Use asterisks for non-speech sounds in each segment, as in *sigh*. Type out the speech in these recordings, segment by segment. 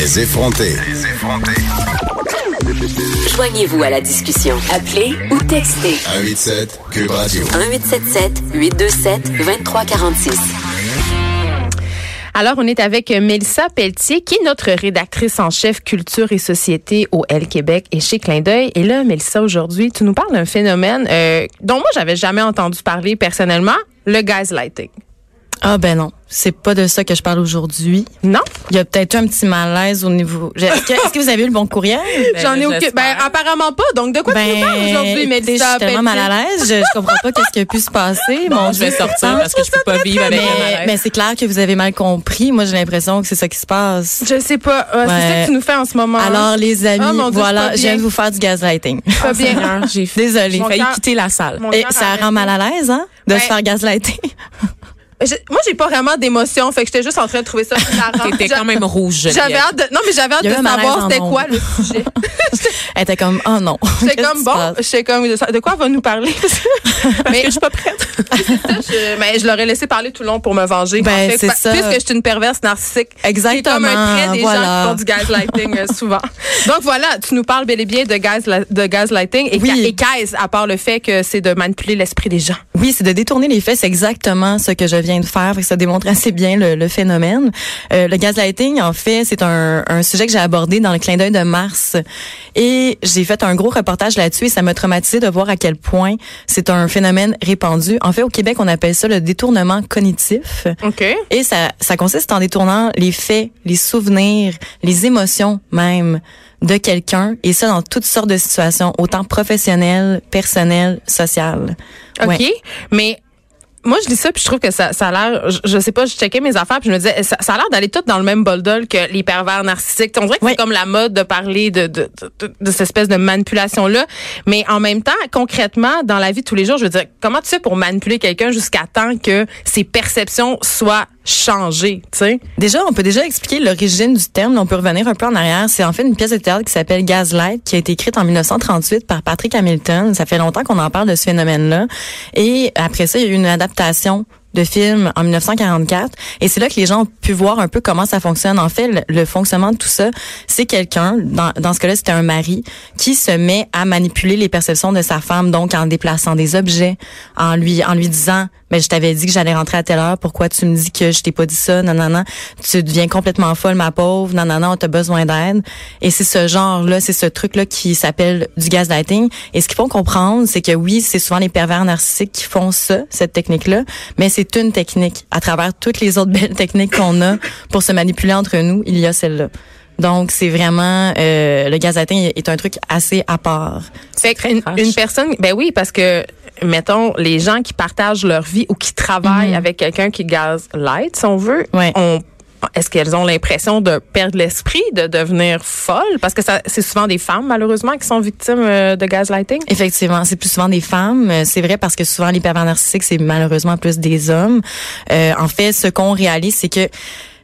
Les effrontés. Joignez-vous à la discussion. Appelez ou textez 187 Cube Radio. 1877 827 2346. Alors, on est avec Mélissa Pelletier, qui est notre rédactrice en chef culture et société au L Québec et chez Clin d'œil. Et là, Mélissa, aujourd'hui, tu nous parles d'un phénomène euh, dont moi, j'avais jamais entendu parler personnellement, le gaslighting. Ah ben non, c'est pas de ça que je parle aujourd'hui. Non? Il y a peut-être un petit malaise au niveau. Est-ce que, vous avez eu le bon courriel? *laughs* J'en ai aucune. Ben, apparemment pas. Donc, de quoi tu nous parles aujourd'hui, Mélissa? Je suis tellement mal à l'aise. Je, je comprends pas qu'est-ce qui a pu se passer. Mon je vais sortir hein? parce que je peux pas vivre avec mais, mais c'est clair que vous avez mal compris. Moi, j'ai l'impression que c'est ça qui se passe. Je sais pas. Euh, C'est ça que tu nous fais en ce moment. Alors, les amis, Ah, Dieu, c'est voilà, je viens bien. de vous faire du gaslighting. pas bien. Seigneur, j'ai failli quitter la salle. Et ça rend mal à l'aise, hein, de Ben- se faire gaslighter. Je- moi, j'ai pas vraiment d'émotion. Fait que j'étais juste en train de trouver ça *laughs* hilarant. T'étais quand même rouge. J'avais hâte de, non, mais j'avais hâte de savoir c'était quoi le sujet. *laughs* Elle était comme, oh non. *laughs* J'étais comme, bon, j'étais comme, de quoi elle va nous parler? *laughs* mais je suis pas prête. *laughs* je, mais je l'aurais laissé parler tout le long pour me venger. Ben, en fait, c'est ça. Puisque je suis une perverse narcissique. Exactement, C'est comme un trait des gens voilà. qui font du gaslighting euh, souvent. Donc voilà, tu nous parles bel et bien de, gasla- de gaslighting. Et, Oui. et qu'est-ce, à part le fait que c'est de manipuler l'esprit des gens? Oui, c'est de détourner les faits. C'est exactement ce que je viens de faire. Ça démontre assez bien le, le phénomène. Euh, le gaslighting, en fait, c'est un, un sujet que j'ai abordé dans le clin d'œil de mars. Et j'ai fait un gros reportage là-dessus et ça m'a traumatisé de voir à quel point c'est un phénomène répandu. En fait, au Québec, on appelle ça le détournement cognitif. OK. Et ça, ça consiste en détournant les faits, les souvenirs, les émotions même de quelqu'un, et ça dans toutes sortes de situations, autant professionnelles, personnelles, sociales. OK. Ouais. Mais moi, je dis ça, puis je trouve que ça, ça a l'air, je, je sais pas, je checkais mes affaires, puis je me disais, ça, ça a l'air d'aller tout dans le même bol d'ol que les pervers narcissiques. On dirait que Oui. c'est comme la mode de parler de, de, de, de cette espèce de manipulation-là. Mais en même temps, concrètement, dans la vie de tous les jours, je veux dire, comment tu fais pour manipuler quelqu'un jusqu'à temps que ses perceptions soient changées, tu sais? Déjà, on peut déjà expliquer l'origine du terme. On peut revenir un peu en arrière. C'est en fait une pièce de théâtre qui s'appelle Gaslight, qui a été écrite en 1938 par Patrick Hamilton. Ça fait longtemps qu'on en parle de ce phénomène-là. Et après ça, il y a eu une adaptation de film en 1944 et c'est là que les gens ont pu voir un peu comment ça fonctionne. En fait, le, le fonctionnement de tout ça, c'est quelqu'un, dans, dans ce cas-là, c'était un mari, qui se met à manipuler les perceptions de sa femme, donc en déplaçant des objets, en lui en lui disant mais je t'avais dit que j'allais rentrer à telle heure, pourquoi tu me dis que je t'ai pas dit ça, non, non, non, tu deviens complètement folle, ma pauvre, non, non, non, t'as besoin d'aide. Et c'est ce genre-là, c'est ce truc-là qui s'appelle du gaslighting. Et ce qu'il faut comprendre, c'est que oui, c'est souvent les pervers narcissiques qui font ça, cette technique-là, mais c'est une technique. À travers toutes les autres belles *laughs* techniques qu'on a pour se manipuler entre nous, il y a celle-là. Donc, c'est vraiment, euh, le gaslighting est un truc assez à part. Fait qu'une une personne, ben oui, parce que mettons les gens qui partagent leur vie ou qui travaillent avec quelqu'un qui gaslight, si on veut, on est-ce qu'elles ont l'impression de perdre l'esprit, de devenir folle? Parce que c'est souvent des femmes malheureusement qui sont victimes euh, de gaslighting. Effectivement, c'est plus souvent des femmes. Euh, C'est vrai parce que souvent les pervers narcissiques, c'est malheureusement plus des hommes. Euh, en fait, ce qu'on réalise, c'est que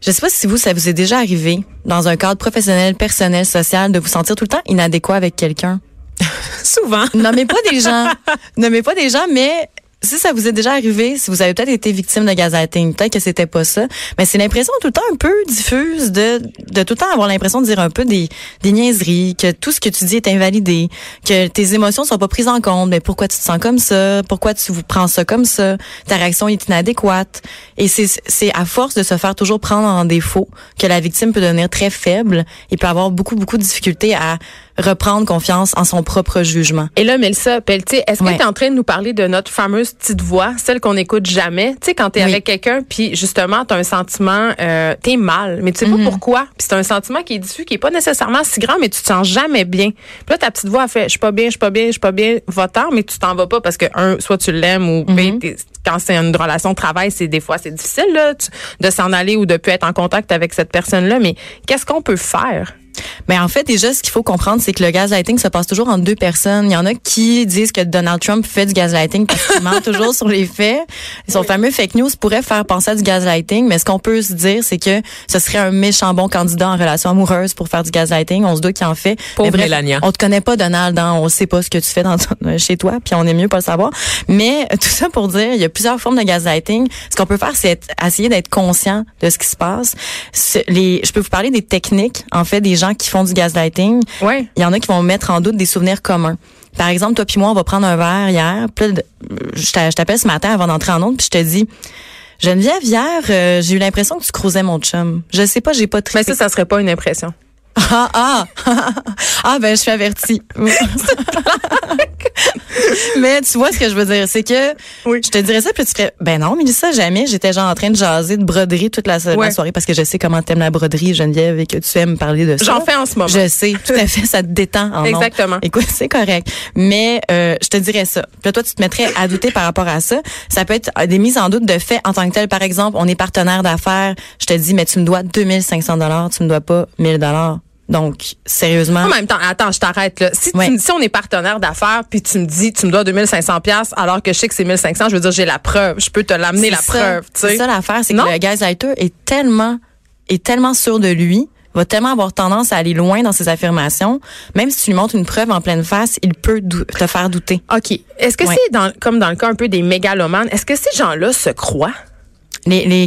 je sais pas si vous, ça vous est déjà arrivé dans un cadre professionnel, personnel, social, de vous sentir tout le temps inadéquat avec quelqu'un. *laughs* Souvent. Nommez pas des gens, *laughs* nommez pas des gens, mais si ça vous est déjà arrivé, si vous avez peut-être été victime de gaslighting, peut-être que c'était pas ça, mais c'est l'impression tout le temps un peu diffuse de de tout le temps avoir l'impression de dire un peu des des niaiseries, que tout ce que tu dis est invalidé, que tes émotions sont pas prises en compte, mais pourquoi tu te sens comme ça, pourquoi tu vous prends ça comme ça, ta réaction est inadéquate. Et c'est c'est à force de se faire toujours prendre en défaut que la victime peut devenir très faible et peut avoir beaucoup beaucoup de difficultés à reprendre confiance en son propre jugement. Et là, Mélissa Pelletier, est-ce que Ouais. tu es en train de nous parler de notre fameuse petite voix, celle qu'on n'écoute jamais? Tu sais, quand tu es Oui. avec quelqu'un, puis justement, tu as un sentiment, euh, tu es mal, mais tu sais Mhm. pas pourquoi. Puis c'est un sentiment qui est diffus, qui est pas nécessairement si grand, mais tu te sens jamais bien. Puis là, ta petite voix a fait, je suis pas bien, je suis pas bien, je suis pas bien, va-t'en, mais tu t'en vas pas parce que, un, soit tu l'aimes ou, Mhm. T'es- quand c'est une relation de travail, c'est des fois, c'est difficile, là, tu- de s'en aller ou de plus être en contact avec cette personne-là. Mais qu'est-ce qu'on peut faire? Mais en fait, déjà, ce qu'il faut comprendre, c'est que le gaslighting se passe toujours entre deux personnes. Il y en a qui disent que Donald Trump fait du gaslighting parce qu'il ment *laughs* toujours sur les faits. Son fameux fake news pourrait faire penser à du gaslighting, mais ce qu'on peut se dire, c'est que ce serait un méchant bon candidat en relation amoureuse pour faire du gaslighting. On se doute qu'il en fait. Pauvre Mais bref, Mélania. On te connaît pas, Donald. hein. On sait pas ce que tu fais dans ton- chez toi, puis on est mieux pas le savoir. Mais tout ça pour dire, il y a plusieurs formes de gaslighting. Ce qu'on peut faire, c'est essayer d'être conscient de ce qui se passe. Les, je peux vous parler des techniques, en fait, des gens qui font du gaslighting. Ouais. Il y en a qui vont mettre en doute des souvenirs communs. Par exemple, toi puis moi, on va prendre un verre hier. Puis là, je t'a- je t'appelle ce matin avant d'entrer en onde, puis je te dis, Geneviève, hier, euh, j'ai eu l'impression que tu croisais mon chum. Je sais pas, j'ai pas trippé. Mais ça, ça serait pas une impression. Ah, ah, *laughs* ah, ben, je suis avertie. *laughs* Mais tu vois ce que je veux dire, c'est que Oui. je te dirais ça, puis tu ferais, ben non, Mélissa, jamais. J'étais genre en train de jaser de broderie toute la, Ouais. soirée parce que je sais comment t'aimes la broderie, Geneviève, et que tu aimes parler de ça. J'en fais en ce moment. Je sais, tout à fait, ça te détend en. Exactement. Écoute, c'est correct. Mais euh, je te dirais ça. Puis là, toi, tu te mettrais à douter par rapport à ça. Ça peut être euh, des mises en doute de fait en tant que tel. Par exemple, on est partenaire d'affaires. Je te dis, mais tu me dois 2500 dollars, tu me dois pas 1000 dollars. Donc, sérieusement. En même temps, attends, je t'arrête là. Si, tu Ouais. me- si on est partenaire d'affaires, puis tu me dis, tu me dois 2500 pièces alors que je sais que c'est 1500, je veux dire, j'ai la preuve. Je peux te l'amener la ça. preuve, tu sais. C'est ça l'affaire, c'est que le gaslighter est tellement, est tellement sûr de lui, va tellement avoir tendance à aller loin dans ses affirmations. Même si tu lui montres une preuve en pleine face, il peut te faire douter. OK. Est-ce que Ouais. c'est dans, comme dans le cas un peu des mégalomanes, est-ce que ces gens-là se croient? Les, les?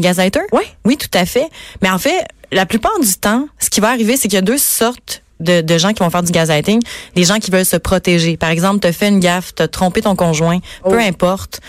Oui. Oui, tout à fait. Mais en fait, la plupart du temps, ce qui va arriver, c'est qu'il y a deux sortes de, de gens qui vont faire du gaslighting. Des gens qui veulent se protéger. Par exemple, t'as fait une gaffe, t'as trompé ton conjoint, peu importe.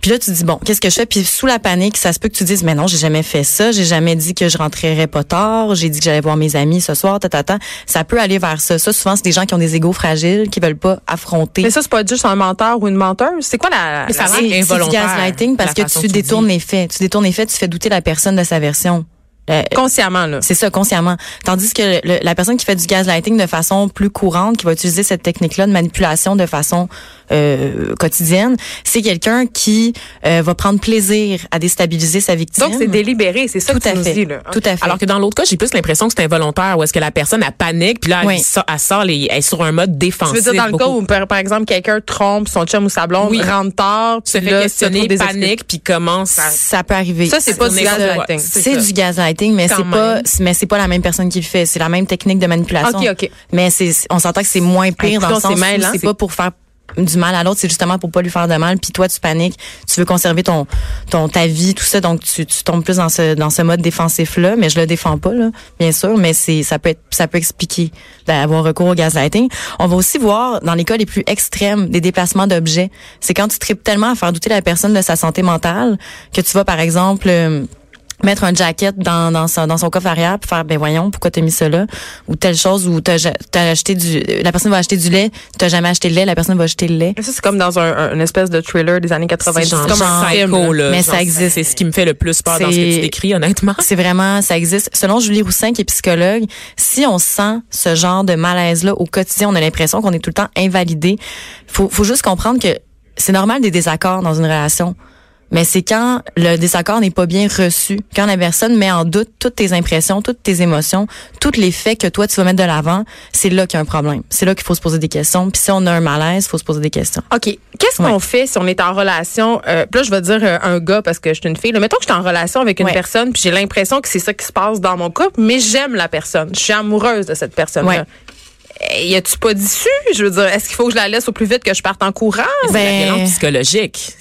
Puis là, tu dis, bon, qu'est-ce que je fais? Puis sous la panique, ça se peut que tu dises, mais non, j'ai jamais fait ça. J'ai jamais dit que je rentrerais pas tard. J'ai dit que j'allais voir mes amis ce soir, ta, ta, ta. Ça peut aller vers ça. Ça, souvent, c'est des gens qui ont des égaux fragiles, qui veulent pas affronter. Mais ça, c'est pas juste un menteur ou une menteuse. C'est quoi la. Mais la- C'est du gaslighting parce la que tu détournes les faits. Tu détournes les faits, tu fais douter la personne de sa version. Euh, Consciemment, là. c'est ça, consciemment. Tandis que le- la personne qui fait du gaslighting de façon plus courante, qui va utiliser cette technique-là de manipulation de façon euh, quotidienne, c'est quelqu'un qui euh, va prendre plaisir à déstabiliser sa victime. Donc, c'est délibéré. C'est ça tout que tu à nous fait. dis, là. Tout à fait. Alors que dans l'autre cas, j'ai plus l'impression que c'est involontaire, où est-ce que la personne elle panique, puis là elle, Oui. sort, elle sort les, elle est sur un mode Tu défensif. veux dire dans le cas où, par, par exemple, quelqu'un trompe son chum ou sa blonde, Oui. rentre tard, se puis fait là, questionner, se panique, puis commence à ça peut arriver. Ça, c'est pas du gaslighting. c'est ça. du gaslighting, mais c'est pas, mais c'est pas la même personne qui le fait. C'est la même technique de manipulation. OK, OK. Mais c'est, on s'entend que c'est moins pire dans le sens c'est pas pour faire du mal à l'autre, c'est justement pour pas lui faire de mal. Puis toi, tu paniques, tu veux conserver ton, ton ta vie, tout ça, donc tu, tu tombes plus dans ce dans ce mode défensif là. Mais je le défends pas bien sûr, mais c'est ça peut être ça peut expliquer d'avoir recours au gaslighting. On va aussi voir dans les cas les plus extrêmes des déplacements d'objets. C'est quand tu tripes tellement à faire douter la personne de sa santé mentale que tu vas par exemple euh, mettre un jacket dans, dans, son, dans son coffre arrière pour faire ben voyons pourquoi t'as mis ça là? Ou telle chose ou t'as t'as acheté du la personne va acheter du lait t'as jamais acheté le lait la personne va acheter le lait Ça, c'est comme dans un, un- une espèce de thriller des années 90. C'est genre, comme un psycho, film. là. là. Mais Genre, ça existe. C'est ce qui me fait le plus peur dans ce que tu décris, honnêtement. c'est vraiment ça existe selon Julie Roussin qui est psychologue si on sent ce genre de malaise là au quotidien on a l'impression qu'on est tout le temps invalidé faut faut juste comprendre que c'est normal des désaccords dans une relation mais c'est quand le désaccord n'est pas bien reçu, quand la personne met en doute toutes tes impressions, toutes tes émotions, tous les faits que toi tu vas mettre de l'avant, c'est là qu'il y a un problème. C'est là qu'il faut se poser des questions. Puis si on a un malaise, il faut se poser des questions. OK. Qu'est-ce qu'on fait si on est en relation? Euh, puis là, je vais dire euh, un gars parce que je suis une fille. Là, mettons que je suis en relation avec une Ouais. personne, puis j'ai l'impression que c'est ça qui se passe dans mon couple, mais j'aime la personne. Je suis amoureuse de cette personne-là. Ouais. Eh, Y a-tu pas d'issue? Je veux dire, est-ce qu'il faut que je la laisse au plus vite que je parte en courant? La Ben, violence psychologique.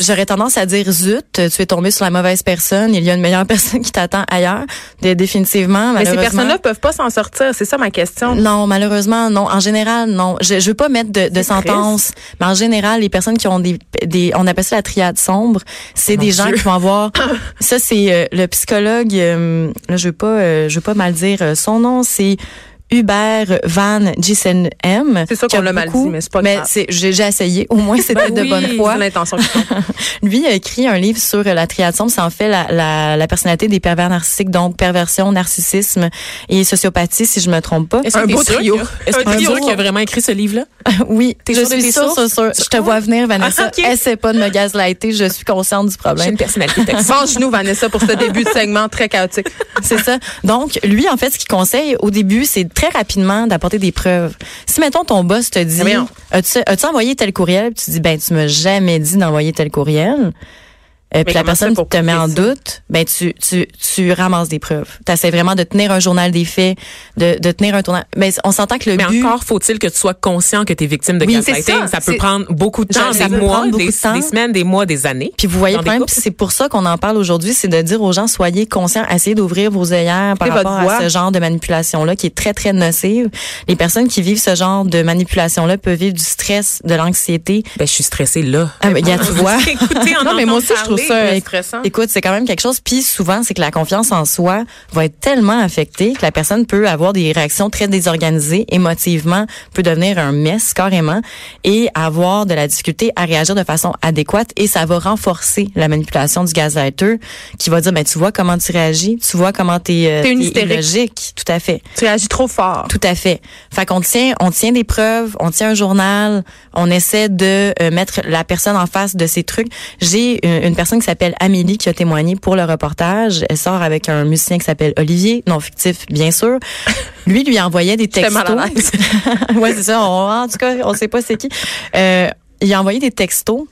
j'aurais tendance à dire zut, tu es tombé sur la mauvaise personne, il y a une meilleure *laughs* personne qui t'attend ailleurs. De- définitivement, mais ces personnes-là peuvent pas s'en sortir. C'est ça ma question. Non, malheureusement, non. En général, non. Je, je veux pas mettre de, de sentence, mais en général, les personnes qui ont des, des on appelle ça la triade sombre, c'est des gens qui vont avoir. *laughs* ça, c'est euh, le psychologue. euh, là, je veux pas, euh, je veux pas mal dire euh, son nom. C'est Hubert Van Giesen-M. C'est sûr qui a qu'on l'a mal dit, mais c'est pas Mais grave. c'est- j'ai j'ai essayé. Au moins, *laughs* c'était de Oui, bonne foi. c'est l'intention qui. *laughs* Lui a écrit un livre sur la triade sombre. C'est en fait la, la, la personnalité des pervers narcissiques, donc perversion, narcissisme et sociopathie, si je me trompe pas. Est-ce que Un beau trio. Est-ce que qu'il a vraiment écrit ce livre-là? *laughs* Oui, T'es je suis sûre, sûre, sûre. Je te vois venir, Vanessa. Ah, ok. Essaie pas de me gaslighter. Je suis consciente du J'ai problème. une personnalité. Venge-nous, Vanessa, pour ce début de segment très chaotique. C'est ça. Donc, lui, en fait, ce qu'il conseille au début, c'est très rapidement d'apporter des preuves. Si, mettons, ton boss te dit, as-tu as envoyé tel courriel? Puis tu dis, ben, tu m'as jamais dit d'envoyer tel courriel. Euh, puis la personne te met en doute, ben tu tu tu ramasses des preuves. Tu essaies vraiment de tenir un journal des faits, de, de tenir un tournant. Mais on s'entend que le Mais but encore faut-il que tu sois conscient que tu es victime de Oui, gaslighting. ça. Ça, peut prendre beaucoup de temps, ça des mois, des, de temps. des semaines, des mois, des années. Puis vous voyez couples. puis c'est pour ça qu'on en parle aujourd'hui, c'est de dire aux gens soyez conscients, essayez d'ouvrir vos œillères par rapport à ce genre de manipulation là qui est très très nocive. Les personnes qui vivent ce genre de manipulation là peuvent vivre du stress, de l'anxiété. Ben, je suis stressée là. Ah, mais gars, tu vois. *laughs* Écoutez, en Non, mais moi aussi, je entendre trouve Mais stressant. Écoute, c'est quand même quelque chose. Puis souvent, c'est que la confiance en soi va être tellement affectée que la personne peut avoir des réactions très désorganisées, émotivement, peut devenir un mess carrément et avoir de la difficulté à réagir de façon adéquate. Et ça va renforcer la manipulation du gaslighter qui va dire, ben tu vois comment tu réagis, tu vois comment t'es euh, t'es hystérique. illogique. Tout à fait. Tu réagis trop fort. Tout à fait. Fait qu'on tient, on tient des preuves, on tient un journal, on essaie de euh, mettre la personne en face de ces trucs. J'ai une, une personne qui s'appelle Amélie qui a témoigné pour le reportage. Elle sort avec un musicien qui s'appelle Olivier, non fictif bien sûr. *laughs* Lui lui envoyait des textos. mal à l'aise. *laughs* ouais, c'est ça. On- en tout cas, on sait pas c'est qui. Euh, il a envoyé des textos.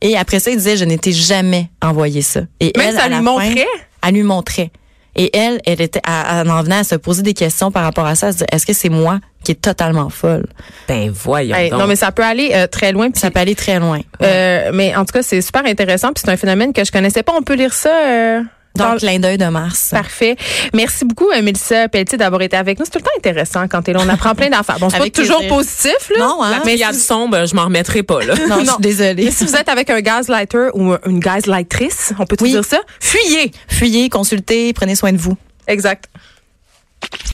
Et après ça, il disait, je n'étais jamais envoyé ça. Et Même elle, ça à lui la fin, montrait? elle lui montrait. Et elle, elle était, en venait à se poser des questions par rapport à ça. Elle se disait, Est-ce que c'est moi qui est totalement folle? Ben, voyons Hey, donc. non, mais ça peut aller euh, très loin. puis Ça peut aller très loin. Euh, mais en tout cas, c'est super intéressant. Puis c'est un phénomène que je connaissais pas. On peut lire ça. euh, Dans le clin d'œil de Mars. Parfait. Merci beaucoup, euh, Mélissa Pelletier, d'avoir été avec nous. C'est tout le temps intéressant quand t'es là. On apprend plein d'affaires. Bon, c'est pas toujours plaisir. positif, là. Non, hein? Mais triade si- sombre, je m'en remettrai pas, là. *laughs* Non, je Non. suis désolée. Mais si vous êtes avec un gaslighter ou une gaslightrice, on peut tout Oui. dire ça, fuyez. Fuyez, consultez, prenez soin de vous. Exact.